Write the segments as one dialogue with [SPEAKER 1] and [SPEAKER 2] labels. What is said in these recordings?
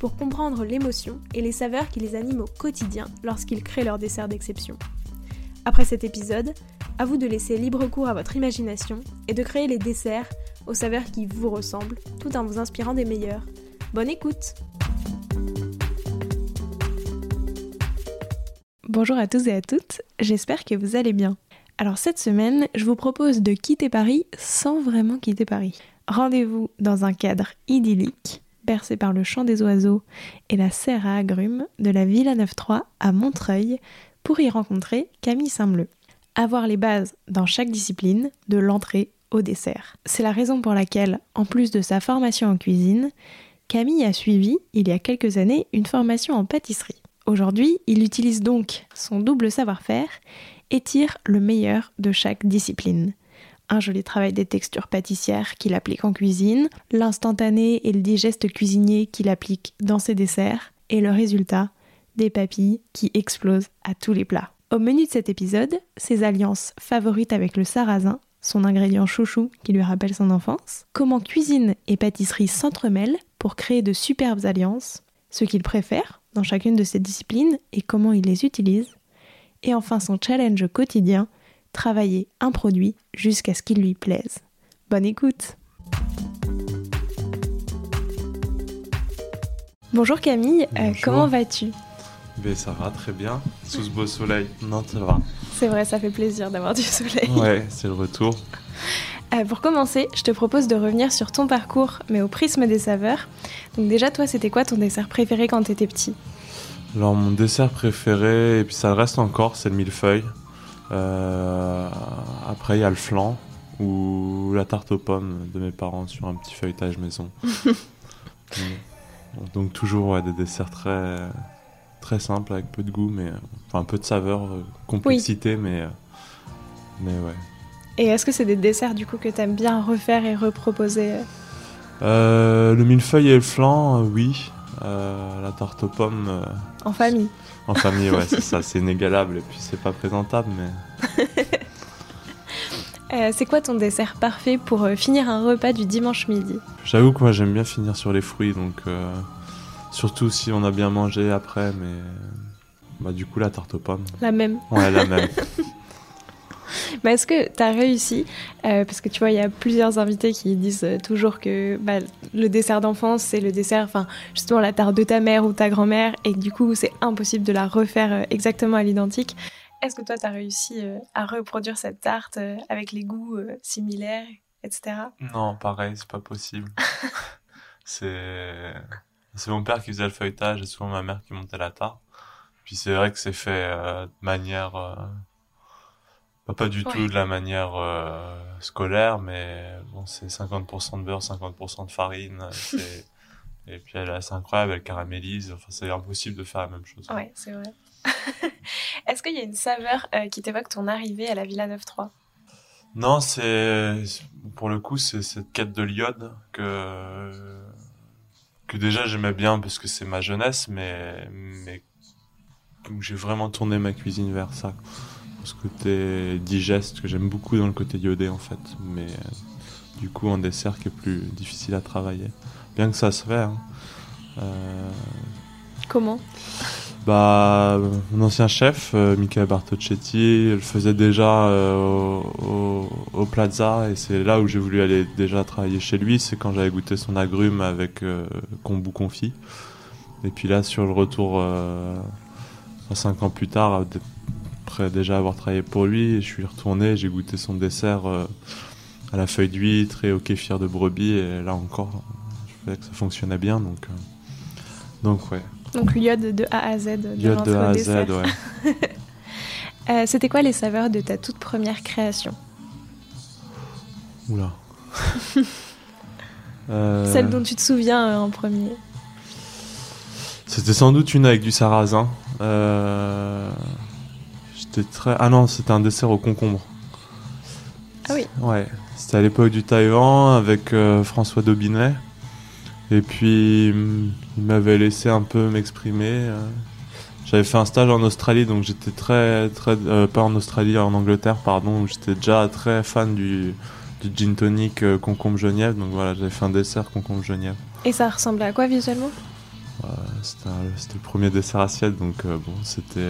[SPEAKER 1] pour comprendre l'émotion et les saveurs qui les animent au quotidien lorsqu'ils créent leur dessert d'exception. Après cet épisode, à vous de laisser libre cours à votre imagination et de créer les desserts aux saveurs qui vous ressemblent tout en vous inspirant des meilleurs. Bonne écoute Bonjour à tous et à toutes, j'espère que vous allez bien. Alors cette semaine, je vous propose de quitter Paris sans vraiment quitter Paris. Rendez-vous dans un cadre idyllique, bercé par le chant des oiseaux et la serre à agrumes de la Villa 9-3 à Montreuil pour y rencontrer Camille Saint-Bleu. Avoir les bases dans chaque discipline, de l'entrée au dessert. C'est la raison pour laquelle, en plus de sa formation en cuisine, Camille a suivi, il y a quelques années, une formation en pâtisserie. Aujourd'hui, il utilise donc son double savoir-faire et tire le meilleur de chaque discipline. Un joli travail des textures pâtissières qu'il applique en cuisine, l'instantané et le digeste cuisinier qu'il applique dans ses desserts, et le résultat, des papilles qui explosent à tous les plats. Au menu de cet épisode, ses alliances favorites avec le sarrasin, son ingrédient chouchou qui lui rappelle son enfance, comment cuisine et pâtisserie s'entremêlent pour créer de superbes alliances, ce qu'il préfère, dans chacune de ces disciplines et comment il les utilise. Et enfin son challenge quotidien, travailler un produit jusqu'à ce qu'il lui plaise. Bonne écoute Bonjour Camille, euh, comment vas-tu?
[SPEAKER 2] Ben, Ça va très bien, sous ce beau soleil. Non, ça va.
[SPEAKER 1] C'est vrai, ça fait plaisir d'avoir du soleil.
[SPEAKER 2] Ouais, c'est le retour.
[SPEAKER 1] Euh, pour commencer, je te propose de revenir sur ton parcours, mais au prisme des saveurs. Donc déjà, toi, c'était quoi ton dessert préféré quand tu étais petit?
[SPEAKER 2] Alors mon dessert préféré, et puis ça reste encore, c'est le millefeuille. Euh, après, il y a le flan ou la tarte aux pommes de mes parents sur un petit feuilletage maison. Donc toujours des desserts très très simples avec peu de goût, mais enfin un peu de saveur, euh, complexité, mais mais ouais.
[SPEAKER 1] Et est-ce que c'est des desserts du coup que tu aimes bien refaire et reproposer?
[SPEAKER 2] Euh, Le millefeuille et le flan, euh, oui. Euh, la tarte aux pommes.
[SPEAKER 1] en famille?
[SPEAKER 2] En famille, ouais, c'est ça, c'est inégalable et puis c'est pas présentable, mais.
[SPEAKER 1] c'est quoi ton dessert parfait pour finir un repas du dimanche midi?
[SPEAKER 2] J'avoue que moi j'aime bien finir sur les fruits, donc surtout si on a bien mangé après, mais bah, du coup la tarte aux pommes.
[SPEAKER 1] La même.
[SPEAKER 2] Ouais, la même.
[SPEAKER 1] Bah, est-ce que tu as réussi euh, Parce que tu vois, il y a plusieurs invités qui disent euh, toujours que bah, le dessert d'enfance, c'est le dessert, enfin, justement, la tarte de ta mère ou ta grand-mère, et du coup, c'est impossible de la refaire euh, exactement à l'identique. Est-ce que toi, tu as réussi à reproduire cette tarte avec les goûts similaires, etc.
[SPEAKER 2] Non, pareil, c'est pas possible. c'est c'est mon père qui faisait le feuilletage et souvent ma mère qui montait la tarte. Puis c'est vrai que c'est fait de manière pas du tout de la manière euh, scolaire, mais bon, c'est 50% de beurre, 50% de farine. Et puis elle est assez incroyable, elle caramélise. Enfin, c'est impossible de faire la même chose.
[SPEAKER 1] Ouais, c'est vrai. Est-ce qu'il y a une saveur euh, qui t'évoque ton arrivée à la Villa 9-3
[SPEAKER 2] Non, c'est pour le coup, c'est cette quête de l'iode que que déjà j'aimais bien parce que c'est ma jeunesse, mais mais j'ai vraiment tourné ma cuisine vers ça ce côté digeste que j'aime beaucoup dans le côté iodé en fait, mais euh, du coup un dessert qui est plus difficile à travailler. Bien que ça se fait. Hein.
[SPEAKER 1] Euh, Comment?
[SPEAKER 2] Bah, mon ancien chef, euh, Michael Bartocchetti, le faisait déjà au, Plaza et c'est là où j'ai voulu aller déjà travailler chez lui. C'est quand j'avais goûté son agrume avec kombu confit. Et puis là, sur le retour, cinq ans plus tard, après déjà avoir travaillé pour lui, je suis retourné, j'ai goûté son dessert euh, à la feuille d'huître et au kéfir de brebis, et là encore, je trouvais que ça fonctionnait bien, donc, euh, donc ouais.
[SPEAKER 1] Donc l'iode de A à Z. De
[SPEAKER 2] l'iode de A à Z, ouais.
[SPEAKER 1] Euh, c'était quoi les saveurs de ta toute première création?
[SPEAKER 2] Oula.
[SPEAKER 1] Celle dont tu te souviens en premier
[SPEAKER 2] C'était sans doute une avec du sarrasin. Euh, J'étais très. Ah non, c'était un dessert au concombre.
[SPEAKER 1] Ah oui.
[SPEAKER 2] Ouais. C'était à l'époque du Taïwan avec euh, François Daubinet. Et puis, hum, il m'avait laissé un peu m'exprimer. euh. J'avais fait un stage en Australie, donc j'étais très, très, euh, pas en Australie, en Angleterre, pardon, où j'étais déjà très fan du, du gin tonic euh, concombre genièvre. Donc voilà, j'avais fait un dessert concombre genièvre.
[SPEAKER 1] Et ça ressemblait à quoi visuellement?
[SPEAKER 2] Euh, C'était c'était le premier dessert assiette, donc bon, c'était.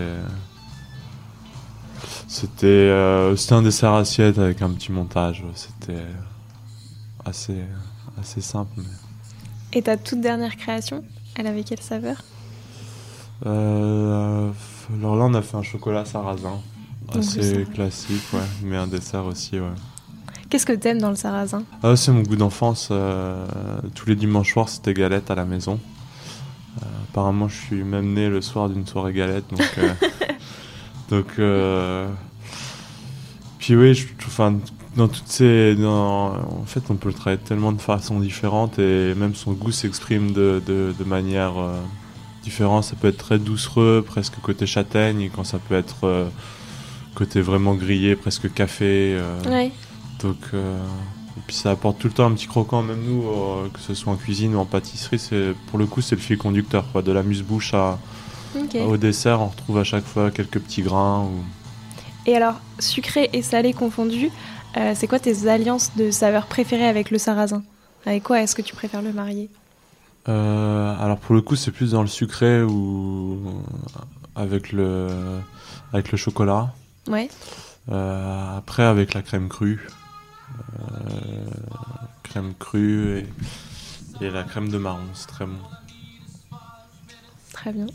[SPEAKER 2] C'était euh, c'était un dessert assiette avec un petit montage. C'était assez, assez simple. mais-
[SPEAKER 1] Et ta toute dernière création, elle avait quelle saveur?
[SPEAKER 2] Euh, alors là, on a fait un chocolat sarrasin.
[SPEAKER 1] Donc,
[SPEAKER 2] Assez classique, ouais. Mais un dessert aussi, ouais.
[SPEAKER 1] Qu'est-ce que t'aimes dans le sarrasin
[SPEAKER 2] Ah, c'est mon goût d'enfance. euh, tous les dimanches soirs, c'était galette à la maison. Euh, apparemment, je suis même né le soir d'une soirée galette. Donc, euh, donc euh, puis oui, je, enfin, dans toutes ces, dans- en fait, on peut le travailler de tellement de façons différentes et même son goût s'exprime de, de, de manière euh, différente. Ça peut être très doucereux, presque côté châtaigne, et quand ça peut être euh, côté vraiment grillé, presque café.
[SPEAKER 1] Ouais.
[SPEAKER 2] donc, et puis ça apporte tout le temps un petit croquant, même nous, que ce soit en cuisine ou en pâtisserie, c'est pour le coup c'est le fil conducteur, quoi. De la muse-bouche à, Au dessert, on retrouve à chaque fois quelques petits grains. Ou...
[SPEAKER 1] Et alors, sucré et salé confondus, euh, c'est quoi tes alliances de saveurs préférées avec le sarrasin? Avec quoi est-ce que tu préfères le marier?
[SPEAKER 2] Euh, alors pour le coup c'est plus dans le sucré ou avec le avec le chocolat.
[SPEAKER 1] Ouais.
[SPEAKER 2] Euh, après avec la crème crue, crème crue et, et la crème de marron, c'est très bon.
[SPEAKER 1] Très bien.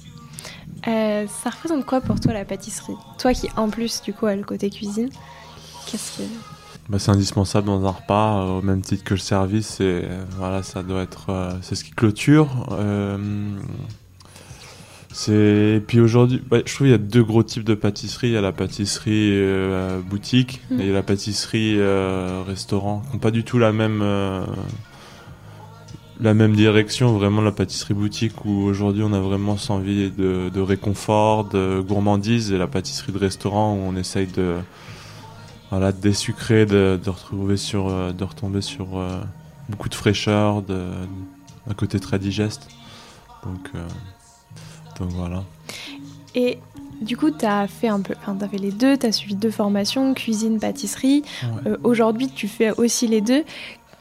[SPEAKER 1] Euh, ça représente quoi pour toi la pâtisserie? Toi qui en plus du coup a le côté cuisine, qu'est-ce que
[SPEAKER 2] Bah, c'est indispensable dans un repas, euh, au même titre que le service. Et euh, voilà, ça doit être, c'est ce qui clôture. C'est et puis aujourd'hui, bah, je trouve qu'il y a deux gros types de pâtisserie. Il y a la pâtisserie boutique
[SPEAKER 1] Mhm.
[SPEAKER 2] et la pâtisserie restaurant, qui n'ont pas du tout la même la même direction. Vraiment la pâtisserie boutique où aujourd'hui on a vraiment cette envie de, de réconfort, de gourmandise, et la pâtisserie de restaurant où on essaye de voilà, de désucrer, de, de retrouver sur, euh, de retomber sur euh, beaucoup de fraîcheur, de, un côté très digeste. Donc, euh, donc voilà.
[SPEAKER 1] Et du coup, tu as fait un peu, enfin, fait les deux, tu as suivi deux formations, cuisine, pâtisserie.
[SPEAKER 2] Ouais.
[SPEAKER 1] Euh, Aujourd'hui, tu fais aussi les deux.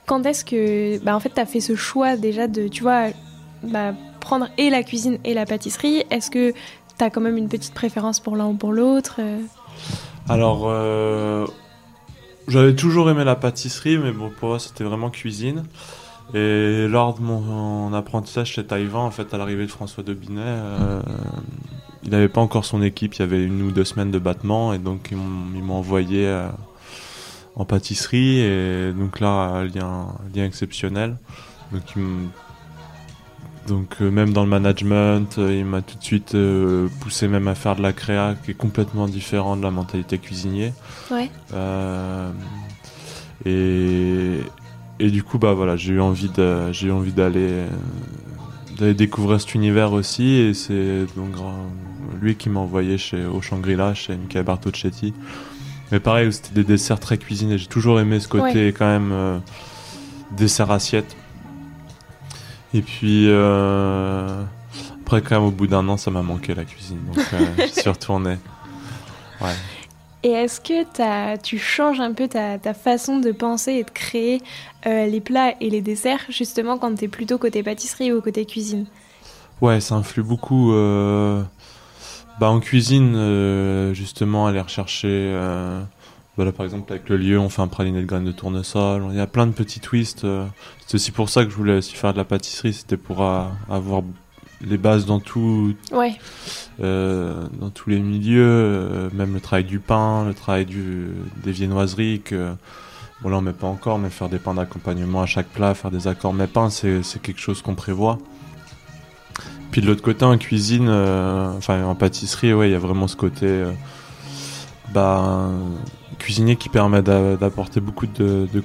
[SPEAKER 1] Quand est-ce que, bah, en fait, tu as fait ce choix déjà de, tu vois, bah, prendre et la cuisine et la pâtisserie? Est-ce que tu as quand même une petite préférence pour l'un ou pour l'autre euh?
[SPEAKER 2] Alors, euh, j'avais toujours aimé la pâtisserie, mais pour moi, c'était vraiment cuisine. Et lors de mon, apprentissage chez Taïwan, en fait, à l'arrivée de François Debinet, euh, il n'avait pas encore son équipe, il y avait une ou deux semaines de battement, et donc ils m'ont envoyé euh, en pâtisserie, et donc là, lien, un lien exceptionnel. Donc, il me- donc euh, même dans le management, euh, il m'a tout de suite euh, poussé même à faire de la créa, qui est complètement différent de la mentalité cuisinier.
[SPEAKER 1] Ouais.
[SPEAKER 2] Et, et du coup, bah voilà, j'ai eu envie de, j'ai eu envie d'aller, d'aller découvrir cet univers aussi. Et c'est donc lui qui m'a envoyé chez au Shangri-La, chez Michael Bartocchetti. Mais pareil, c'était des desserts très cuisinés. J'ai toujours aimé ce côté quand même euh, dessert assiette. Et puis euh, après, quand même, au bout d'un an, ça m'a manqué la cuisine. Donc, euh, j'y suis retourné. Ouais.
[SPEAKER 1] Et est-ce que tu changes un peu ta, ta façon de penser et de créer euh, les plats et les desserts, justement quand tu es plutôt côté pâtisserie ou côté cuisine?
[SPEAKER 2] Ouais, ça influe beaucoup. Bah, en cuisine, euh, justement, aller rechercher. euh, bah là, par exemple, avec le lieu, on fait un praliné de graines de tournesol. Il y a plein de petits twists. euh. C'est aussi pour ça que je voulais aussi faire de la pâtisserie. C'était pour avoir les bases dans tout,
[SPEAKER 1] Ouais,
[SPEAKER 2] dans tous les milieux, même le travail du pain, le travail du, des viennoiseries. Que, bon, là, on met pas encore, mais faire des pains d'accompagnement à chaque plat, faire des accords mais pains, c'est quelque chose qu'on prévoit. Puis de l'autre côté, en cuisine, euh, enfin en pâtisserie, ouais, il y a vraiment ce côté euh, bah, cuisinier qui permet d'a- d'apporter beaucoup de, de-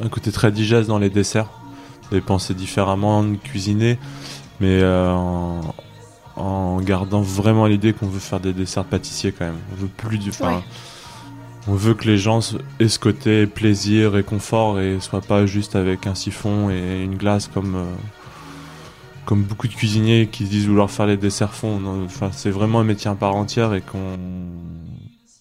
[SPEAKER 2] un côté très digeste dans les desserts, et penser différemment, de cuisiner. mais en, en gardant vraiment l'idée qu'on veut faire des desserts pâtissiers quand même. On veut plus du. Enfin,
[SPEAKER 1] Ouais.
[SPEAKER 2] On veut que les gens aient ce côté plaisir et confort et soient pas juste avec un siphon et une glace comme euh, comme beaucoup de cuisiniers qui disent vouloir faire les desserts fonds. Enfin, c'est vraiment un métier à part entière et qu'on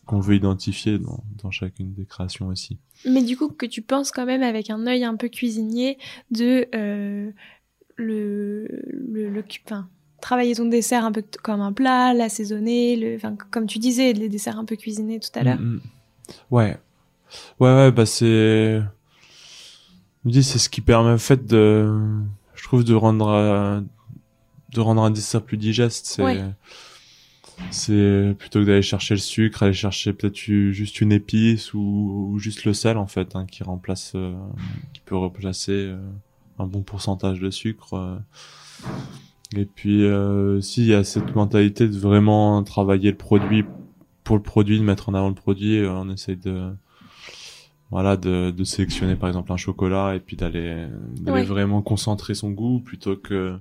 [SPEAKER 2] qu'on veut identifier dans, dans chacune des créations aussi.
[SPEAKER 1] Mais du coup, que tu penses quand même avec un œil un peu cuisinier de euh, le, le, le- enfin, travailler ton dessert un peu comme un plat, l'assaisonner, le, enfin, comme tu disais, les desserts un peu cuisinés tout à l'heure.
[SPEAKER 2] Mm, mm. Ouais. Ouais, ouais, bah c'est. Je me dis, c'est ce qui permet en fait de. Je trouve de rendre. euh, de rendre un dessert plus digeste. C'est.
[SPEAKER 1] Ouais.
[SPEAKER 2] C'est plutôt que d'aller chercher le sucre, aller chercher peut-être juste une épice ou, ou juste le sel en fait, hein, qui remplace. euh, qui peut remplacer euh, un bon pourcentage de sucre. Et puis, euh, si, il y a cette mentalité de vraiment travailler le produit pour le produit, de mettre en avant le produit, on essaye de, voilà, de, de sélectionner par exemple un chocolat et puis d'aller,
[SPEAKER 1] Ouais.
[SPEAKER 2] vraiment concentrer son goût plutôt que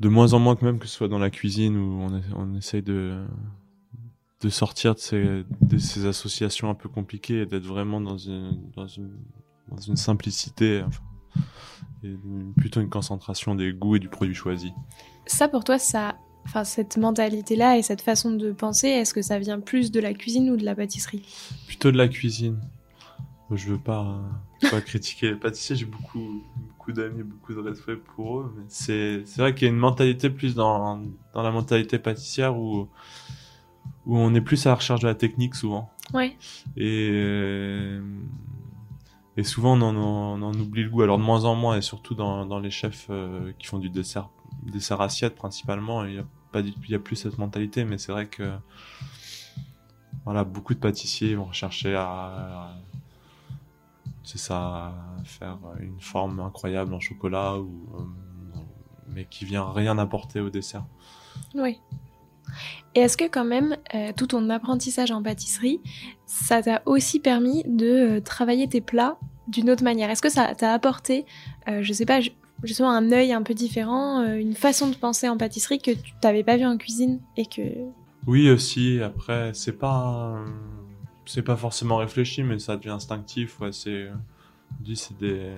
[SPEAKER 2] de moins en moins que même que ce soit dans la cuisine où on, on essaye de, de sortir de ces, de ces associations un peu compliquées et d'être vraiment dans une, dans une, dans une simplicité, enfin, et une- plutôt une concentration des goûts et du produit choisi.
[SPEAKER 1] Ça, pour toi, ça, enfin, cette mentalité-là et cette façon de penser, est-ce que ça vient plus de la cuisine ou de la pâtisserie
[SPEAKER 2] Plutôt de la cuisine. Je veux pas, pas critiquer les pâtissiers, j'ai beaucoup, beaucoup d'amis, beaucoup de respect pour eux, mais c'est, c'est vrai qu'il y a une mentalité plus dans, dans la mentalité pâtissière où, où on est plus à la recherche de la technique souvent.
[SPEAKER 1] Ouais.
[SPEAKER 2] Et, euh, et souvent on en, on en oublie le goût, alors de moins en moins, et surtout dans, dans les chefs euh, qui font du dessert, dessert assiette principalement, il y a pas il y a plus cette mentalité, mais c'est vrai que voilà, beaucoup de pâtissiers vont rechercher à, c'est ça, faire une forme incroyable en chocolat ou euh, mais qui vient rien apporter au dessert.
[SPEAKER 1] Oui. Et est-ce que quand même, euh, tout ton apprentissage en pâtisserie, ça t'a aussi permis de euh, travailler tes plats d'une autre manière? Est-ce que ça t'a apporté, euh, je sais pas, justement un œil un peu différent, euh, une façon de penser en pâtisserie que tu t'avais pas vu en cuisine et que...
[SPEAKER 2] Oui aussi. Après, c'est pas, euh, c'est pas forcément réfléchi, mais ça devient instinctif. Ouais, c'est, dis, c'est des,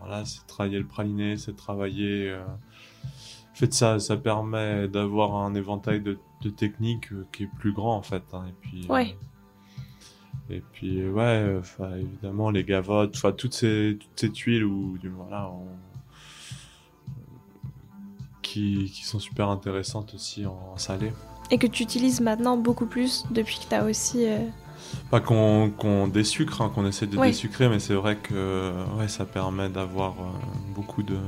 [SPEAKER 2] voilà, c'est travailler le praliné, c'est travailler. euh, En fait, ça, ça permet d'avoir un éventail de, de techniques euh, qui est plus grand en fait. hein, et puis. euh, et puis ouais, euh, évidemment les gavottes, enfin toutes ces toutes ces tuiles du voilà, on- qui qui sont super intéressantes aussi en salé.
[SPEAKER 1] Et que tu utilises maintenant beaucoup plus depuis que t'as aussi... euh,
[SPEAKER 2] Pas qu'on qu'on désucre, hein, qu'on essaie de
[SPEAKER 1] Ouais.
[SPEAKER 2] désucrer, mais c'est vrai que ouais, ça permet d'avoir euh, beaucoup de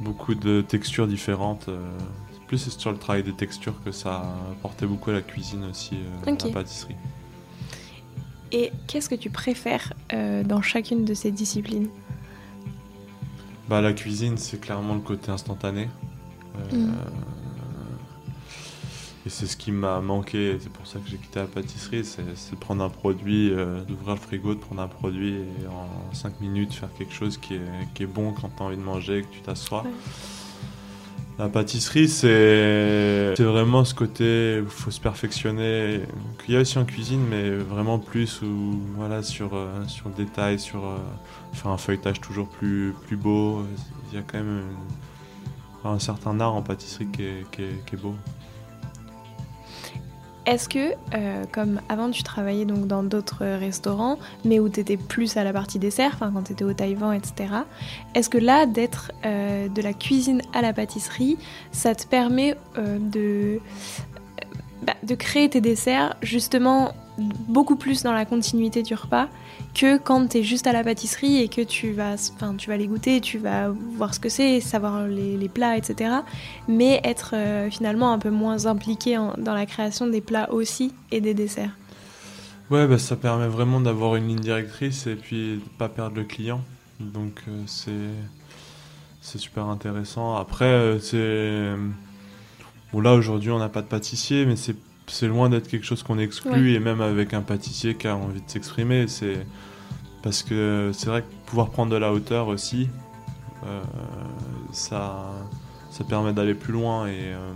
[SPEAKER 2] beaucoup de textures différentes. euh. Plus c'est sur le travail des textures que ça apportait beaucoup à la cuisine aussi, euh,
[SPEAKER 1] Ok.
[SPEAKER 2] la pâtisserie.
[SPEAKER 1] Et qu'est-ce que tu préfères dans chacune de ces disciplines?
[SPEAKER 2] Bah la cuisine, c'est clairement le côté instantané. Euh,
[SPEAKER 1] Mhm.
[SPEAKER 2] Et c'est ce qui m'a manqué, et c'est pour ça que j'ai quitté la pâtisserie, c'est c'est de prendre un produit, euh, d'ouvrir le frigo, de prendre un produit et en 5 minutes faire quelque chose qui est, qui est bon quand tu as envie de manger, que tu t'assois.
[SPEAKER 1] Ouais.
[SPEAKER 2] La pâtisserie, c'est vraiment ce côté où il faut se perfectionner. qu'il y a aussi en cuisine, mais vraiment plus voilà, sur, euh, sur le détail, sur euh, faire un feuilletage toujours plus, beau. Il y a quand même un certain art en pâtisserie qui est beau.
[SPEAKER 1] Est-ce que, euh, comme avant tu travaillais donc dans d'autres restaurants, mais où tu étais plus à la partie dessert, enfin quand tu étais au Taïwan, etc., est-ce que là, d'être euh, de la cuisine à la pâtisserie, ça te permet euh, de, bah, de créer tes desserts justement beaucoup plus dans la continuité du repas que quand tu es juste à la pâtisserie et que tu vas, tu vas les goûter, tu vas voir ce que c'est, savoir les, plats, etc mais être euh, finalement un peu moins impliqué dans la création des plats aussi et des desserts.
[SPEAKER 2] Ouais, bah, ça permet vraiment d'avoir une ligne directrice et puis de pas perdre le client. Donc euh, c'est c'est super intéressant. Après, euh, c'est bon là aujourd'hui on n'a pas de pâtissier, mais c'est c'est loin d'être quelque chose qu'on exclut et même avec un pâtissier qui a envie de s'exprimer, c'est parce que c'est vrai que pouvoir prendre de la hauteur aussi euh, ça, ça permet d'aller plus loin et euh,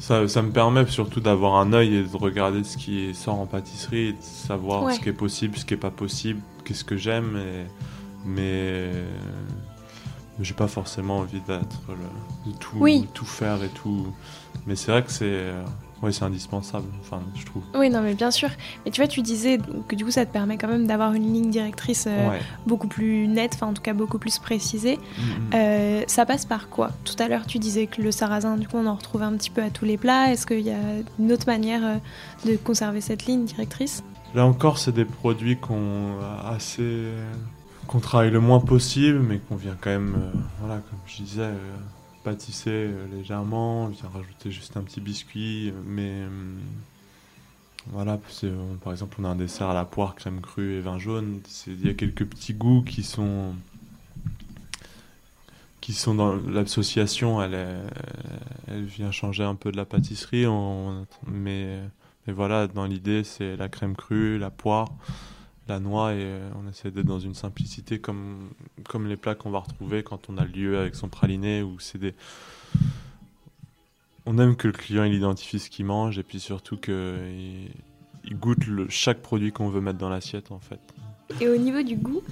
[SPEAKER 2] ça, ça me permet surtout d'avoir un œil et de regarder ce qui sort en pâtisserie et de savoir
[SPEAKER 1] Ouais.
[SPEAKER 2] ce qui est possible, ce qui est pas possible, qu'est-ce que j'aime. et- Mais j'ai pas forcément envie d'être le- de tout,
[SPEAKER 1] Oui.
[SPEAKER 2] tout faire et tout. Mais c'est vrai que c'est euh, ouais, c'est indispensable, enfin, je trouve.
[SPEAKER 1] Oui, non, mais bien sûr. Mais tu vois, tu disais que du coup, ça te permet quand même d'avoir une ligne directrice euh,
[SPEAKER 2] Ouais.
[SPEAKER 1] beaucoup plus nette, enfin en tout cas beaucoup plus précisée.
[SPEAKER 2] Mhm.
[SPEAKER 1] Euh, ça passe par quoi? Tout à l'heure, tu disais que le sarrasin, du coup, on en retrouve un petit peu à tous les plats. Est-ce qu'il y a une autre manière euh, de conserver cette ligne directrice?
[SPEAKER 2] Là encore, c'est des produits qu'on assez qu'on travaille le moins possible, mais qu'on vient quand même, voilà, comme je disais, euh, pâtisser euh, légèrement, on vient rajouter juste un petit biscuit, mais euh, voilà, euh, par exemple, on a un dessert à la poire, crème crue et vin jaune. Il y a quelques petits goûts qui sont qui sont dans l'association, elle, vient changer un peu de la pâtisserie, on- mais voilà, dans l'idée, c'est la crème crue, la poire, la noix, et euh, on essaie d'être dans une simplicité comme, comme les plats qu'on va retrouver quand on a lieu avec son praliné, où c'est des... On aime que le client il identifie ce qu'il mange, et puis surtout qu'il il goûte chaque produit qu'on veut mettre dans l'assiette, en fait.
[SPEAKER 1] Et au niveau du goût,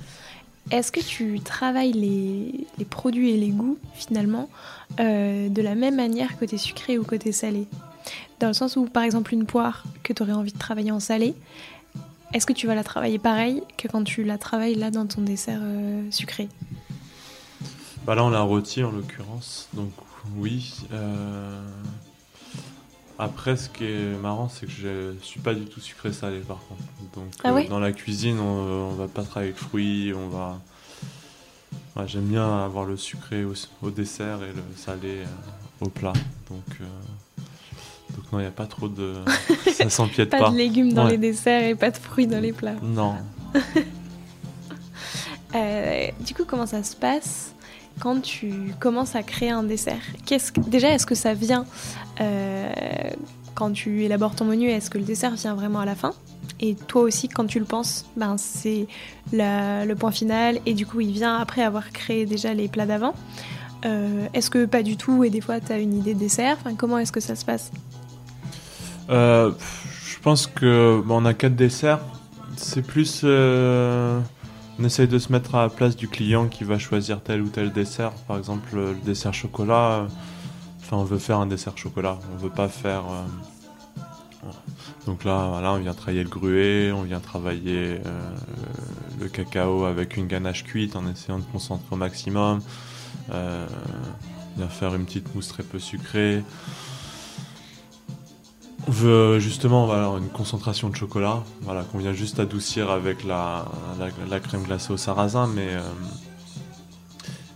[SPEAKER 1] est-ce que tu travailles les, les produits et les goûts, finalement, euh, de la même manière côté sucré ou côté salé? Dans le sens où, par exemple, une poire que tu aurais envie de travailler en salé, est-ce que tu vas la travailler pareil que quand tu la travailles là dans ton dessert euh, sucré?
[SPEAKER 2] Bah là, on l'a rôti en l'occurrence, donc oui. euh, Après, ce qui est marrant, c'est que je suis pas du tout sucré-salé par contre. Donc,
[SPEAKER 1] Ah
[SPEAKER 2] euh, dans la cuisine, on, on va pas travailler avec fruits, on va. Ouais, J'aime bien avoir le sucré au, au dessert et le salé au plat. Donc non, il n'y a pas trop de. Ça s'empiète
[SPEAKER 1] Pas
[SPEAKER 2] pas.
[SPEAKER 1] de légumes dans
[SPEAKER 2] Ouais.
[SPEAKER 1] les desserts et pas de fruits dans les plats.
[SPEAKER 2] Non.
[SPEAKER 1] Euh, du coup, comment ça se passe quand tu commences à créer un dessert? Qu'est-ce que- Déjà, est-ce que ça vient euh, quand tu élabores ton menu Est-ce que le dessert vient vraiment à la fin? Et toi aussi, quand tu le penses, ben, c'est la- le point final et du coup, il vient après avoir créé déjà les plats d'avant. Euh, est-ce que pas du tout et des fois tu as une idée de dessert? Enfin, Comment est-ce que ça se passe?
[SPEAKER 2] Euh, je pense que bon, on a quatre desserts. C'est plus. euh, on essaye de se mettre à la place du client qui va choisir tel ou tel dessert. Par exemple, le dessert chocolat. euh, Enfin, on veut faire un dessert chocolat. On veut pas faire. euh. Donc là, on vient travailler le gruet, on vient travailler euh, le cacao avec une ganache cuite en essayant de concentrer au maximum. Euh, on vient faire une petite mousse très peu sucrée. On veut justement voilà, une concentration de chocolat, voilà, qu'on vient juste adoucir avec la, la, la crème glacée au sarrasin, mais euh,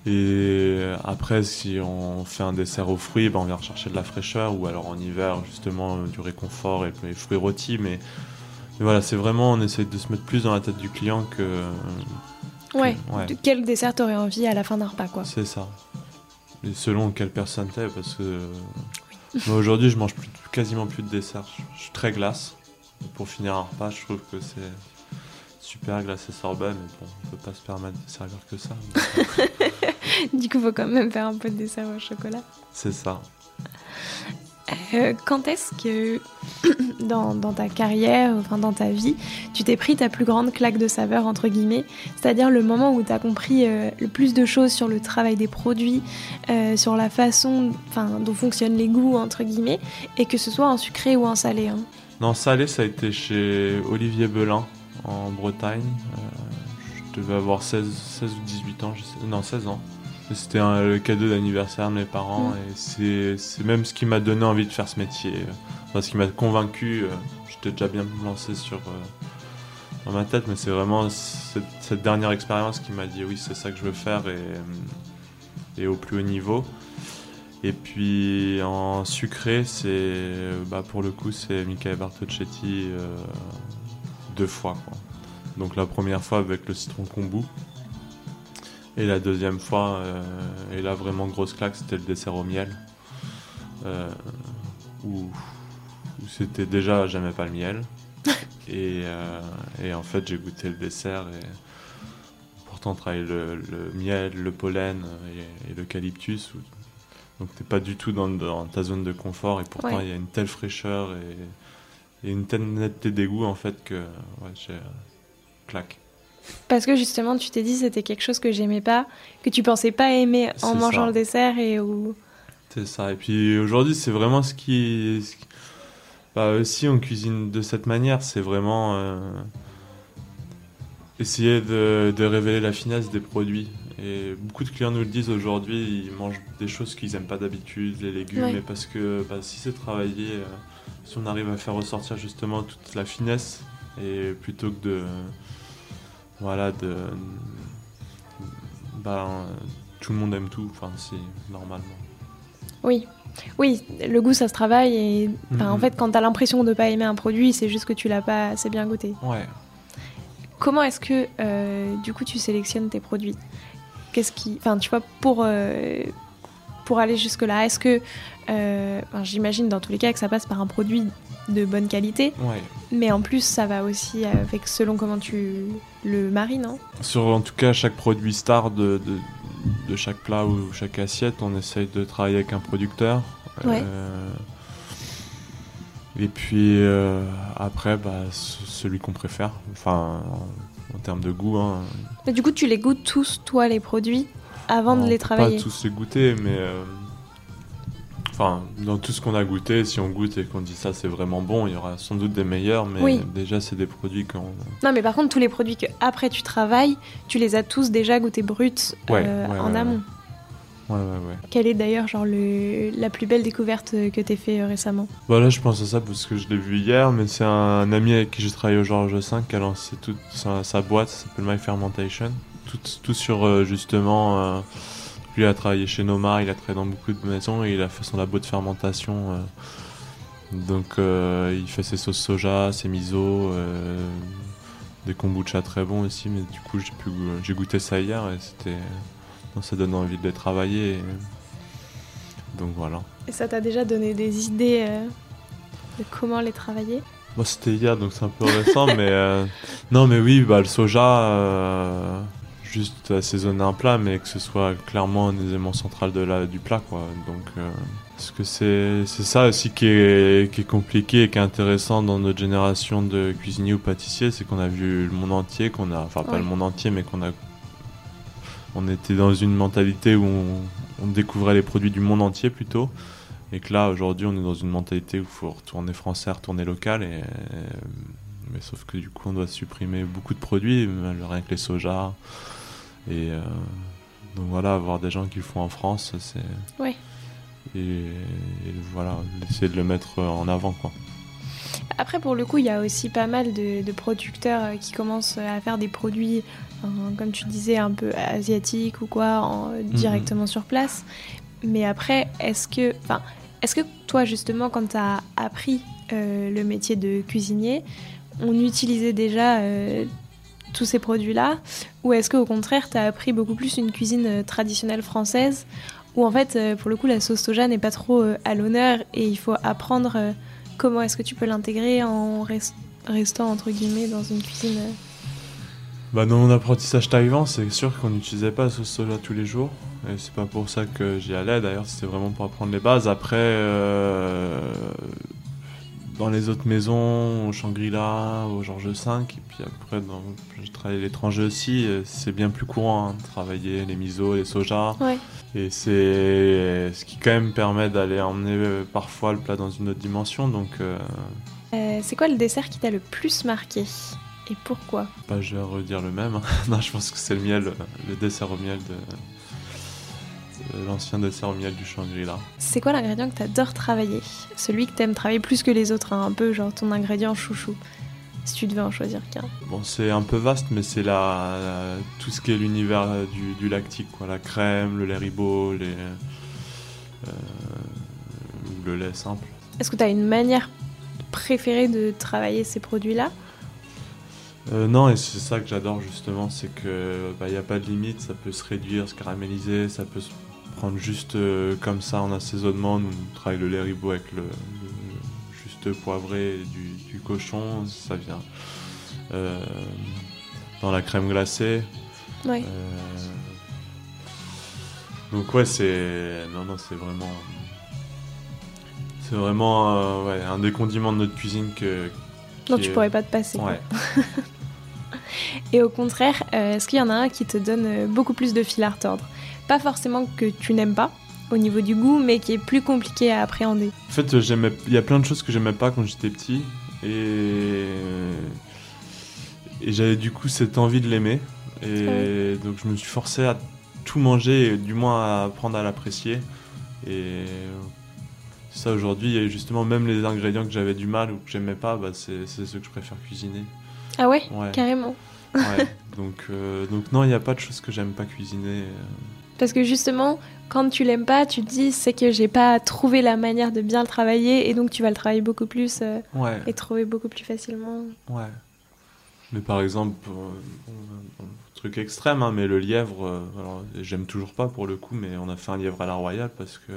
[SPEAKER 2] et après si on fait un dessert aux fruits, ben, on vient rechercher de la fraîcheur ou alors en hiver justement euh, du réconfort et les fruits rôtis, mais, mais voilà c'est vraiment on essaie de se mettre plus dans la tête du client que
[SPEAKER 1] Ouais.
[SPEAKER 2] ouais.
[SPEAKER 1] De quel dessert t'aurais envie à la fin d'un repas quoi
[SPEAKER 2] c'est ça. Et selon quelle personne t'es, parce que moi aujourd'hui je mange plus, quasiment plus de dessert. Je, je suis très glace. Pour finir un repas, je trouve que c'est super glacé sorbet, mais bon, on peut pas se permettre de servir que ça.
[SPEAKER 1] Du coup, faut quand même faire un peu de dessert au chocolat.
[SPEAKER 2] C'est ça.
[SPEAKER 1] Euh, quand est-ce que dans, ta carrière, enfin dans ta vie, tu t'es pris ta plus grande claque de saveur, entre guillemets C'est-à-dire le moment où tu as compris euh, le plus de choses sur le travail des produits, euh, sur la façon dont fonctionnent les goûts, entre guillemets, et que ce soit en sucré ou en salé. hein?
[SPEAKER 2] Non, salé, ça a été chez Olivier Belin en Bretagne. Je devais avoir 16, 16 ou 18 ans, je sais- non 16 ans. C'était le cadeau d'anniversaire de mes parents et c'est- même ce qui m'a donné envie de faire ce métier. Enfin, ce qui m'a convaincu. euh, J'étais déjà bien lancé sur euh, dans ma tête, mais c'est vraiment cette, cette dernière expérience qui m'a dit oui, c'est ça que je veux faire et, euh, et au plus haut niveau. Et puis en sucré, c'est bah, pour le coup c'est Michael Bartocchetti euh, deux fois. Quoi. Donc la première fois avec le citron kombu. Et la deuxième fois, euh, et là vraiment grosse claque, c'était le dessert au miel. Euh, où, où c'était déjà, j'aimais pas le miel. et, euh, et en fait j'ai goûté le dessert et pour pourtant on travaille le, le miel, le pollen et, et l'eucalyptus. Donc t'es pas du tout dans, dans ta zone de confort et pourtant
[SPEAKER 1] Ouais.
[SPEAKER 2] il y a une telle fraîcheur et, et une telle netteté des goûts en fait que ouais, j'ai claque.
[SPEAKER 1] Parce que justement, tu t'es dit c'était quelque chose que j'aimais pas, que tu pensais pas aimer en mangeant
[SPEAKER 2] ça.
[SPEAKER 1] le dessert et où.
[SPEAKER 2] C'est ça. Et puis aujourd'hui, c'est vraiment ce qui. Bah, aussi, on cuisine de cette manière. C'est vraiment euh, essayer de, de révéler la finesse des produits. Et beaucoup de clients nous le disent aujourd'hui, ils mangent des choses qu'ils n'aiment pas d'habitude, les légumes,
[SPEAKER 1] Ouais.
[SPEAKER 2] mais parce que bah, si c'est travaillé, euh, si on arrive à faire ressortir justement toute la finesse, et plutôt que de. Voilà, de. Euh, tout le monde aime tout, enfin, si, normalement.
[SPEAKER 1] Oui. Oui, le goût ça se travaille et en
[SPEAKER 2] Mhm.
[SPEAKER 1] fait quand t'as l'impression de pas aimer un produit, c'est juste que tu l'as pas assez bien goûté.
[SPEAKER 2] Ouais.
[SPEAKER 1] Comment est-ce que euh, du coup tu sélectionnes tes produits? Qu'est-ce qui, enfin tu vois pour euh, pour aller jusque là, est-ce que euh, j'imagine dans tous les cas que ça passe par un produit de bonne qualité,
[SPEAKER 2] Ouais.
[SPEAKER 1] mais en plus ça va aussi avec selon comment tu le marines, non
[SPEAKER 2] Sur en tout cas chaque produit star de, de, de chaque plat ou chaque assiette, on essaye de travailler avec un producteur.
[SPEAKER 1] Ouais.
[SPEAKER 2] Euh, et puis euh, après, bah, ce- celui qu'on préfère, enfin en, en termes de goût. Hein,
[SPEAKER 1] Mais du coup tu les goûtes tous toi les produits avant de les travailler?
[SPEAKER 2] Pas tous les goûter, mais euh, enfin dans tout ce qu'on a goûté, si on goûte et qu'on dit ça c'est vraiment bon, il y aura sans doute des meilleurs, mais
[SPEAKER 1] Oui.
[SPEAKER 2] déjà c'est des produits qu'on
[SPEAKER 1] Non, mais par contre, tous les produits que après tu travailles, tu les as tous déjà goûtés bruts
[SPEAKER 2] Ouais,
[SPEAKER 1] euh,
[SPEAKER 2] ouais,
[SPEAKER 1] en
[SPEAKER 2] ouais,
[SPEAKER 1] amont.
[SPEAKER 2] Ouais, ouais, ouais.
[SPEAKER 1] Quelle est d'ailleurs genre le, la plus belle découverte que t'aies fait euh, récemment?
[SPEAKER 2] Voilà, je pense à ça parce que je l'ai vu hier, mais c'est un ami avec qui j'ai travaillé au Georges V qui a lancé toute sa, sa boîte, ça s'appelle My Fermentation. Tout, tout sur euh, justement. Lui a travaillé chez Noma, il a travaillé dans beaucoup de maisons et il a fait son labo de fermentation. euh. donc euh, il fait ses sauces soja, ses miso, euh, des kombucha très bons aussi, mais du coup j'ai pu j'ai goûté ça hier et c'était. ça donne envie de les travailler. et- Donc voilà.
[SPEAKER 1] Et ça t'a déjà donné des idées de comment les travailler?
[SPEAKER 2] Moi c'était hier donc c'est un peu récent mais euh, non mais oui bah le soja juste assaisonner un plat mais que ce soit clairement un élément central de la, du plat quoi donc euh, parce que c'est c'est ça aussi qui est, qui est compliqué et qui est intéressant dans notre génération de cuisiniers ou pâtissiers c'est qu'on a vu le monde entier qu'on a enfin pas
[SPEAKER 1] Ouais.
[SPEAKER 2] le monde entier mais qu'on a on était dans une mentalité où on, on découvrait les produits du monde entier plutôt et que là, aujourd'hui, on est dans une mentalité où il faut retourner français, retourner local. Et, mais sauf que du coup, on doit supprimer beaucoup de produits, rien que les sojas. Et euh, donc voilà, avoir des gens qui le font en France, c'est.
[SPEAKER 1] Ouais.
[SPEAKER 2] Et, et voilà, essayer de le mettre en avant, quoi.
[SPEAKER 1] Après, pour le coup, il y a aussi pas mal de, de producteurs euh, qui commencent à faire des produits, euh, comme tu disais, un peu asiatiques ou quoi, en- directement sur place. Mais après, est-ce que, enfin, est-ce que toi, justement, quand tu as appris euh, le métier de cuisinier, on utilisait déjà euh, tous ces produits-là Ou est-ce qu'au contraire, tu as appris beaucoup plus une cuisine euh, traditionnelle française où en fait, euh, pour le coup, la sauce soja n'est pas trop euh, à l'honneur et il faut apprendre comment est-ce que tu peux l'intégrer en res- restant entre guillemets dans une cuisine.
[SPEAKER 2] Bah, dans mon apprentissage taïwan, c'est sûr qu'on n'utilisait pas la sauce soja tous les jours. Et c'est pas pour ça que j'y allais. D'ailleurs, c'était vraiment pour apprendre les bases. Après, dans les autres maisons, au Shangri-La, au Georges V, et puis après, dans, je travaillais à l'étranger aussi, c'est bien plus courant hein, de travailler les misos, les sojas.
[SPEAKER 1] Ouais.
[SPEAKER 2] Et c'est ce qui quand même permet d'aller emmener euh, parfois le plat dans une autre dimension. Donc, euh,
[SPEAKER 1] Euh, c'est quoi le dessert qui t'a le plus marqué? Et pourquoi?
[SPEAKER 2] Bah, je vais redire le même. hein. non, je pense que c'est le miel, le dessert au miel de l'ancien dessert au miel du Shangri-La.
[SPEAKER 1] C'est quoi l'ingrédient que t'adores travailler? Celui que t'aimes travailler plus que les autres, hein, un peu genre ton ingrédient chouchou. Si tu devais en choisir qu'un.
[SPEAKER 2] Bon, c'est un peu vaste, mais c'est la, la- tout ce qui est l'univers euh, du, du lactique, quoi. La crème, le lait ribot, les, euh, le lait simple.
[SPEAKER 1] Est-ce que t'as une manière préférée de travailler ces produits-là?
[SPEAKER 2] Euh, non, et c'est ça que j'adore justement, c'est que bah, y a pas de limite, ça peut se réduire, se caraméliser, ça peut se prendre juste euh, comme ça en assaisonnement. Nous, on travaille le lait ribot avec le, le juste poivré du, du cochon, ça vient euh, dans la crème glacée.
[SPEAKER 1] Ouais.
[SPEAKER 2] Euh, Donc ouais, c'est non non, c'est vraiment c'est vraiment ouais, un des condiments de notre cuisine que
[SPEAKER 1] Non, tu
[SPEAKER 2] est-
[SPEAKER 1] pourrais pas te passer.
[SPEAKER 2] Ouais.
[SPEAKER 1] Et au contraire, euh, est-ce qu'il y en a un qui te donne beaucoup plus de fil à retordre? Pas forcément que tu n'aimes pas au niveau du goût, mais qui est plus compliqué à appréhender.
[SPEAKER 2] En fait, euh, j'aimais il y a plein de choses que j'aimais pas quand j'étais petit et et j'avais du coup cette envie de l'aimer et donc je me suis forcé à tout manger et du moins à apprendre à l'apprécier et ça aujourd'hui et justement même les ingrédients que j'avais du mal ou que j'aimais pas bah, c'est ceux que je préfère cuisiner
[SPEAKER 1] Ah ouais,
[SPEAKER 2] ouais,
[SPEAKER 1] Carrément.
[SPEAKER 2] ouais. donc euh, donc non il n'y a pas de choses que j'aime pas cuisiner euh.
[SPEAKER 1] Parce que justement, quand tu l'aimes pas, tu te dis c'est que j'ai pas trouvé la manière de bien le travailler et donc tu vas le travailler beaucoup plus euh,
[SPEAKER 2] ouais
[SPEAKER 1] et trouver beaucoup plus facilement.
[SPEAKER 2] Ouais. Mais par exemple, euh, truc extrême, hein, mais le lièvre, euh, alors, j'aime toujours pas pour le coup, mais on a fait un lièvre à la royale parce que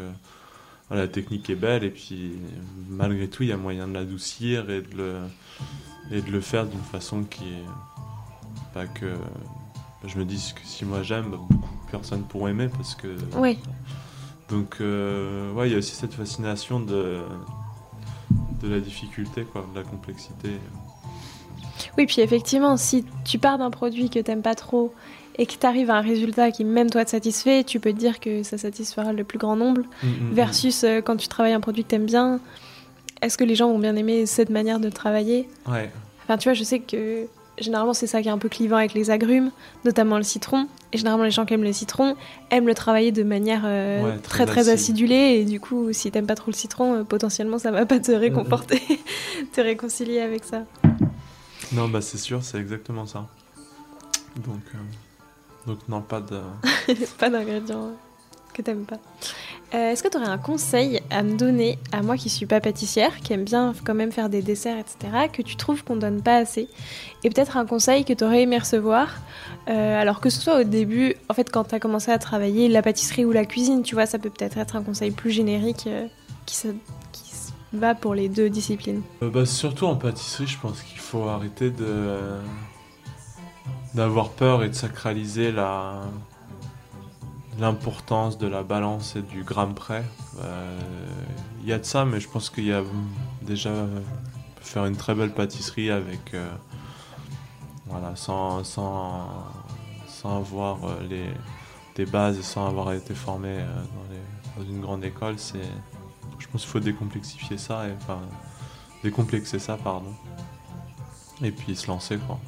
[SPEAKER 2] voilà, la technique est belle et puis malgré tout, il y a moyen de l'adoucir et de le, et de le faire d'une façon qui est pas que. Je me dis que si moi j'aime, bah, personnes pourront aimer parce que.
[SPEAKER 1] Ouais.
[SPEAKER 2] Donc, euh, ouais, il y a aussi cette fascination de, de la difficulté, quoi, de la complexité.
[SPEAKER 1] Oui, puis effectivement, si tu pars d'un produit que t'aimes pas trop et que tu arrives à un résultat qui même toi te satisfait, tu peux te dire que ça satisfera le plus grand nombre.
[SPEAKER 2] Mm, mm, mm.
[SPEAKER 1] Versus euh, quand tu travailles un produit que t'aimes bien, est-ce que les gens vont bien aimer cette manière de travailler?
[SPEAKER 2] Ouais.
[SPEAKER 1] Enfin, tu vois, je sais que généralement c'est ça qui est un peu clivant avec les agrumes, notamment le citron. Et généralement les gens qui aiment le citron aiment le travailler de manière euh,
[SPEAKER 2] Ouais,
[SPEAKER 1] très
[SPEAKER 2] très acide.
[SPEAKER 1] acidulée. Et du coup, si t'aimes pas trop le citron, euh, potentiellement ça va pas te réconforter, te réconcilier avec ça.
[SPEAKER 2] Non, bah c'est sûr, c'est exactement ça. Donc, euh, donc non, pas de.
[SPEAKER 1] pas d'ingrédients que t'aimes pas. Euh, Est-ce que tu aurais un conseil à me donner, à moi qui suis pas pâtissière, qui aime bien quand même faire des desserts, etc., que tu trouves qu'on donne pas assez? Et peut-être un conseil que tu aurais aimé recevoir, euh, alors que ce soit au début, en fait, quand tu as commencé à travailler la pâtisserie ou la cuisine, tu vois, ça peut peut-être être un conseil plus générique euh, qui, se, qui va pour les deux disciplines.
[SPEAKER 2] Bah, surtout en pâtisserie, je pense qu'il faut arrêter de d'avoir peur et de sacraliser la l'importance de la balance et du gramme près. Euh, Il y a de ça, mais je pense qu'il y a déjà faire une très belle pâtisserie avec euh, voilà sans sans sans avoir euh, les des bases et sans avoir été formé euh, dans, les- dans une grande école, c'est je pense qu'il faut décomplexifier ça et enfin décomplexer ça pardon et puis se lancer quoi.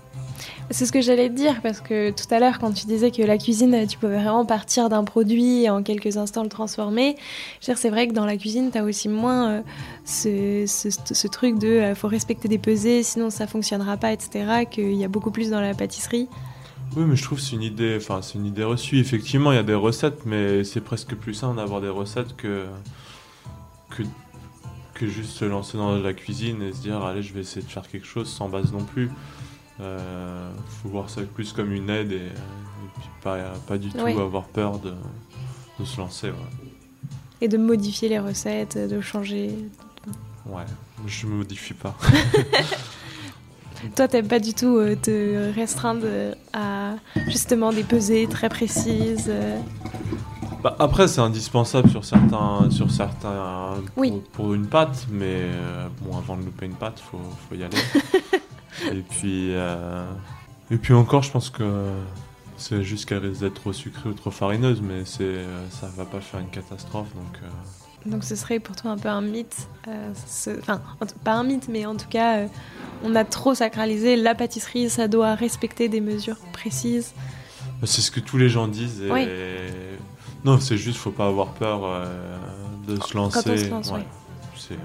[SPEAKER 1] C'est ce que j'allais te dire, parce que tout à l'heure, quand tu disais que la cuisine, tu pouvais vraiment partir d'un produit et en quelques instants le transformer, c'est vrai que dans la cuisine, tu as aussi moins euh, ce, truc de euh, faut respecter des pesées, sinon ça fonctionnera pas, etc., qu'il y a beaucoup plus dans la pâtisserie.
[SPEAKER 2] Oui, mais je trouve c'est une idée, enfin c'est une idée reçue. Effectivement, il y a des recettes, mais c'est presque plus simple d'avoir des recettes que que que juste se lancer dans la cuisine et se dire allez, je vais essayer de faire quelque chose sans base non plus. Euh, faut voir ça plus comme une aide et, et puis pas pas du tout
[SPEAKER 1] Oui.
[SPEAKER 2] avoir peur de de se lancer. Ouais.
[SPEAKER 1] Et de modifier les recettes, de changer.
[SPEAKER 2] ouais. Je me modifie pas.
[SPEAKER 1] Toi, t'aimes pas du tout euh, te restreindre à justement des pesées très précises. euh.
[SPEAKER 2] Bah, après, c'est indispensable sur certains, sur certains
[SPEAKER 1] Oui.
[SPEAKER 2] pour, pour une pâte, mais euh, bon, avant de louper une pâte, faut, faut y aller. et puis, euh, et puis encore, je pense que c'est juste qu'elle risque d'être trop sucrée ou trop farineuse, mais c'est, euh, ça va pas faire une catastrophe, donc. euh,
[SPEAKER 1] Donc ce serait pour toi un peu un mythe. euh, ce- Enfin, pas un mythe, mais en tout cas, euh, on a trop sacralisé la pâtisserie, ça doit respecter des mesures précises.
[SPEAKER 2] bah, c'est ce que tous les gens disent. Et...
[SPEAKER 1] Oui.
[SPEAKER 2] Non, c'est juste, faut pas avoir peur euh, de se lancer.
[SPEAKER 1] Quand on se lance,
[SPEAKER 2] ouais.
[SPEAKER 1] oui.
[SPEAKER 2] C'est,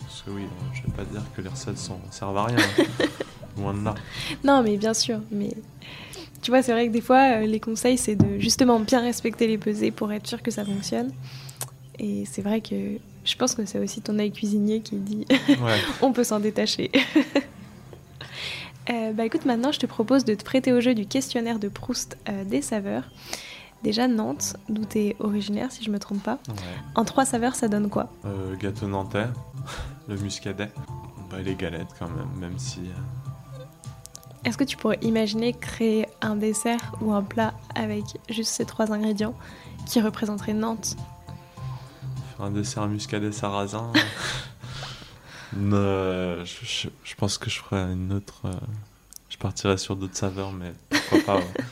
[SPEAKER 2] parce que oui, je vais pas dire que les recettes sont, servent à rien. hein. Loin de là.
[SPEAKER 1] Non, mais bien sûr, mais tu vois, c'est vrai que des fois, euh, les conseils, c'est de justement bien respecter les pesées pour être sûr que ça fonctionne. Et c'est vrai que je pense que c'est aussi ton œil cuisinier qui dit
[SPEAKER 2] Ouais.
[SPEAKER 1] on peut s'en détacher. Euh, bah écoute, maintenant je te propose de te prêter au jeu du questionnaire de Proust euh, des saveurs. Déjà Nantes, d'où tu es originaire si je me trompe pas.
[SPEAKER 2] Ouais.
[SPEAKER 1] En trois saveurs, ça donne quoi?
[SPEAKER 2] Euh, gâteau nantais, le muscadet, bah, les galettes quand même, même si euh,
[SPEAKER 1] Est-ce que tu pourrais imaginer créer un dessert ou un plat avec juste ces trois ingrédients qui représenteraient Nantes?
[SPEAKER 2] Faire un dessert muscadet sarrasin. Ne- je, je- je pense que je ferais une autre. euh, je partirais sur d'autres saveurs, mais pourquoi pas. ouais.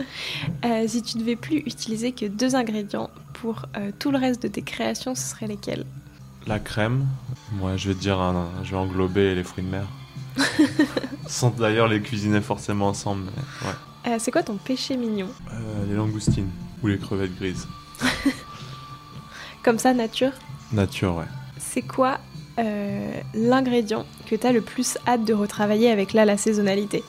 [SPEAKER 1] Euh, Si tu devais plus utiliser que deux ingrédients pour euh, tout le reste de tes créations, ce seraient lesquels?
[SPEAKER 2] La crème, moi je vais te dire, un- je vais englober les fruits de mer. Sans d'ailleurs les cuisiner forcément ensemble, mais ouais.
[SPEAKER 1] Euh, C'est quoi ton péché mignon?
[SPEAKER 2] Les langoustines ou les crevettes grises.
[SPEAKER 1] Comme ça, nature?
[SPEAKER 2] Nature, ouais.
[SPEAKER 1] C'est quoi l'ingrédient que tu as le plus hâte de retravailler avec là la saisonnalité?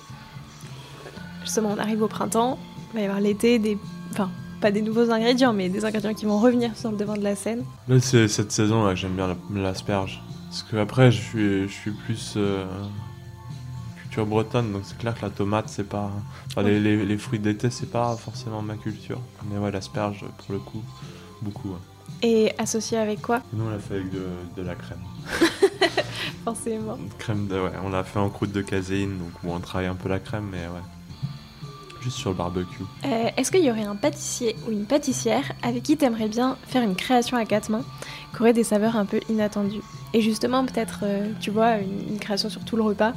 [SPEAKER 1] Justement, on arrive au printemps, il va y avoir l'été, des... enfin, pas des nouveaux ingrédients, mais des ingrédients qui vont revenir sur le devant de la scène.
[SPEAKER 2] Là, c'est cette saison là que j'aime bien la- l'asperge. Parce que après, je suis, je suis plus euh, culture bretonne, donc c'est clair que la tomate, c'est pas. enfin, les, les- les fruits d'été, c'est pas forcément ma culture. Mais ouais, l'asperge, pour le coup, beaucoup. ouais.
[SPEAKER 1] Et associé avec quoi?
[SPEAKER 2] Nous, on l'a fait avec de, de la crème.
[SPEAKER 1] Forcément.
[SPEAKER 2] Crème de, ouais, on l'a fait en croûte de caséine, donc bon, on travaille un peu la crème, mais ouais. Juste sur le barbecue.
[SPEAKER 1] Euh, Est-ce qu'il y aurait un pâtissier ou une pâtissière avec qui t'aimerais bien faire une création à quatre mains qui aurait des saveurs un peu inattendues? Et justement, peut-être, euh, tu vois, une, une création sur tout le repas,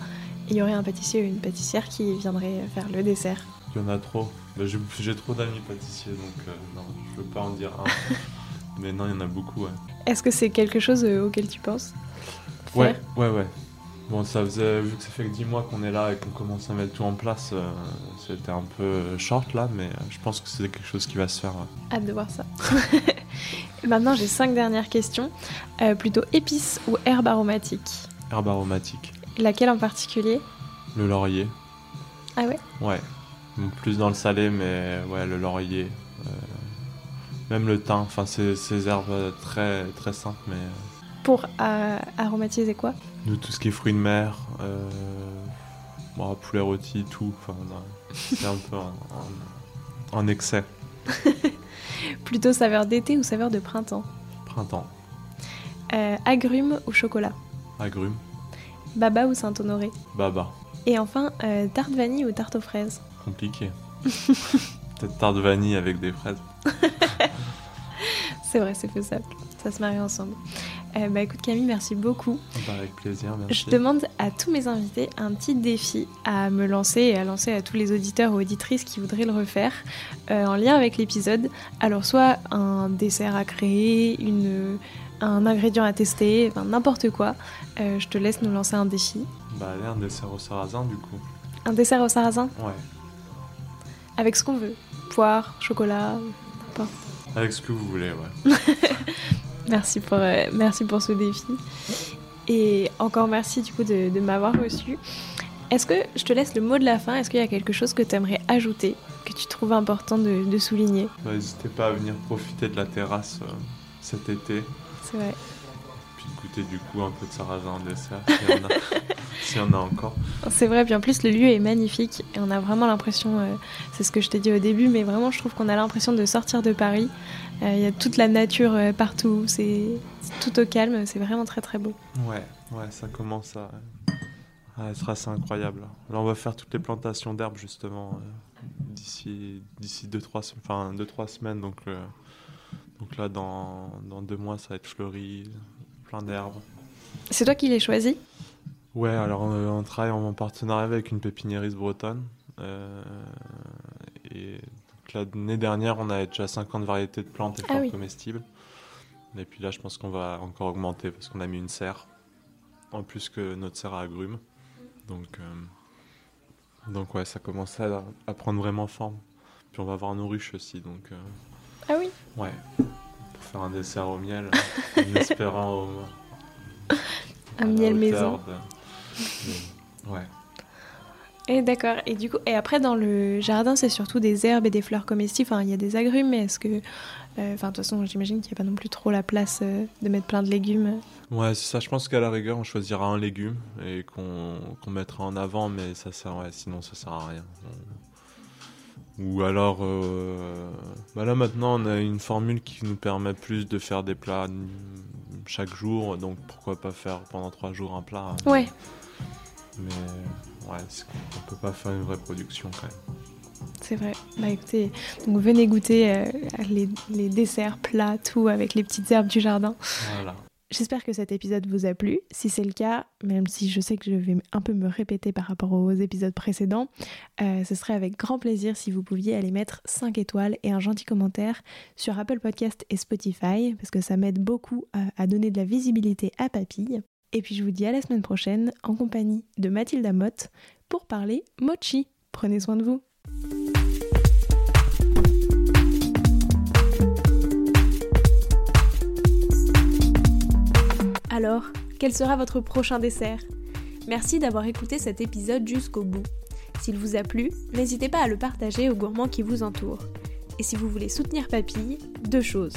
[SPEAKER 1] et il y aurait un pâtissier ou une pâtissière qui viendrait faire le dessert?
[SPEAKER 2] Il y en a trop. Bah, J'ai trop d'amis pâtissiers, donc euh, non, je veux pas en dire un. mais non, il y en a beaucoup, ouais.
[SPEAKER 1] Est-ce que c'est quelque chose euh, auquel tu penses?
[SPEAKER 2] Ouais, ouais, ouais. Bon, ça faisait, vu que ça fait que 10 mois qu'on est là et qu'on commence à mettre tout en place, euh, c'était un peu short là, mais euh, je pense que c'est quelque chose qui va se faire. ouais.
[SPEAKER 1] Hâte de voir ça. Maintenant, j'ai cinq dernières questions. Euh, plutôt épices ou herbes aromatiques?
[SPEAKER 2] Herbe aromatique.
[SPEAKER 1] Laquelle en particulier?
[SPEAKER 2] Le laurier.
[SPEAKER 1] Ah ouais?
[SPEAKER 2] Ouais. Plus dans le salé, mais ouais, le laurier. euh, même le thym, enfin, ces herbes très, très simples, mais
[SPEAKER 1] Pour euh, aromatiser quoi?
[SPEAKER 2] Nous, tout ce qui est fruits de mer, euh, bon, poulet rôti, tout, enfin, c'est un peu en, en- en excès.
[SPEAKER 1] Plutôt saveur d'été ou saveur de printemps?
[SPEAKER 2] Printemps.
[SPEAKER 1] Euh, Agrumes ou chocolat?
[SPEAKER 2] Agrumes.
[SPEAKER 1] Baba ou Saint-Honoré?
[SPEAKER 2] Baba.
[SPEAKER 1] Et enfin, euh, tarte vanille ou tarte aux fraises?
[SPEAKER 2] Compliqué. Peut-être tarte vanille avec des fraises.
[SPEAKER 1] C'est vrai, c'est faisable. Ça se marie ensemble. Euh, bah écoute Camille, merci beaucoup.
[SPEAKER 2] Bah, avec plaisir, merci.
[SPEAKER 1] Je demande à tous mes invités un petit défi à me lancer et à lancer à tous les auditeurs ou auditrices qui voudraient le refaire euh, en lien avec l'épisode. Alors soit un dessert à créer, une, un ingrédient à tester, enfin n'importe quoi. Euh, je te laisse nous lancer un défi.
[SPEAKER 2] Bah, allez, un dessert au sarrasin, du coup.
[SPEAKER 1] Un dessert au sarrasin?
[SPEAKER 2] Ouais.
[SPEAKER 1] avec ce qu'on veut. Poire, chocolat.
[SPEAKER 2] Avec ce que vous voulez, ouais.
[SPEAKER 1] Merci pour, euh, merci pour ce défi. Et encore merci du coup de, de m'avoir reçu. Est-ce que je te laisse le mot de la fin Est-ce qu'il y a quelque chose que tu aimerais ajouter, que tu trouves important de, de souligner?
[SPEAKER 2] Bah, N'hésitez pas à venir profiter de la terrasse euh, cet été.
[SPEAKER 1] C'est vrai.
[SPEAKER 2] Puis goûter du coup un peu de sarrasin en dessert, s'il y en a, en a encore.
[SPEAKER 1] C'est vrai, puis en plus le lieu est magnifique et on a vraiment l'impression, euh, c'est ce que je t'ai dit au début, mais vraiment je trouve qu'on a l'impression de sortir de Paris. Euh, Il y a toute la nature euh, partout, c'est tout au calme, c'est vraiment très très beau.
[SPEAKER 2] Ouais, ouais, ça commence à, à être assez incroyable. Là, on va faire toutes les plantations d'herbes justement euh, d'ici d'ici deux trois enfin deux trois semaines. Donc euh, donc là, dans, dans deux mois, ça va être fleuri, plein d'herbes.
[SPEAKER 1] C'est toi qui l'as choisi
[SPEAKER 2] Ouais, alors on, on travaille en partenariat avec une pépiniériste bretonne. euh, et l'année dernière, on avait déjà 50 variétés de plantes et
[SPEAKER 1] Ah
[SPEAKER 2] fleurs
[SPEAKER 1] oui.
[SPEAKER 2] comestibles. Et puis là, je pense qu'on va encore augmenter parce qu'on a mis une serre, en plus que notre serre à agrumes. Donc, euh, donc ouais, ça commence à, à prendre vraiment forme. Puis on va avoir nos ruches aussi, donc euh,
[SPEAKER 1] Ah oui
[SPEAKER 2] ouais, pour faire un dessert au miel, en espérant au,
[SPEAKER 1] Un miel maison.
[SPEAKER 2] de- Ouais.
[SPEAKER 1] Et d'accord. Et du coup, et après dans le jardin, c'est surtout des herbes et des fleurs comestibles. Enfin, il y a des agrumes, mais est-ce que, euh, enfin, de toute façon, j'imagine qu'il n'y a pas non plus trop la place euh, de mettre plein de légumes.
[SPEAKER 2] Ouais, c'est ça. Je pense qu'à la rigueur, on choisira un légume et qu'on qu'on mettra en avant, mais ça sert, ouais, sinon ça sert à rien. Ou alors, euh, bah là maintenant, on a une formule qui nous permet plus de faire des plats chaque jour, donc pourquoi pas faire pendant trois jours un plat. hein.
[SPEAKER 1] Ouais.
[SPEAKER 2] Mais ouais, on peut pas faire une vraie production quand même.
[SPEAKER 1] C'est vrai. Bah écoutez, donc venez goûter euh, les, les, desserts, plats, tout avec les petites herbes du jardin.
[SPEAKER 2] Voilà.
[SPEAKER 1] J'espère que cet épisode vous a plu. Si c'est le cas, même si je sais que je vais un peu me répéter par rapport aux épisodes précédents, euh, ce serait avec grand plaisir si vous pouviez aller mettre 5 étoiles et un gentil commentaire sur Apple Podcast et Spotify, parce que ça m'aide beaucoup à, à donner de la visibilité à Papille. Et puis je vous dis à la semaine prochaine en compagnie de Mathilde Motte pour parler mochi. Prenez soin de vous. Alors, quel sera votre prochain dessert? Merci d'avoir écouté cet épisode jusqu'au bout. S'il vous a plu, n'hésitez pas à le partager aux gourmands qui vous entourent. Et si vous voulez soutenir Papille, deux choses.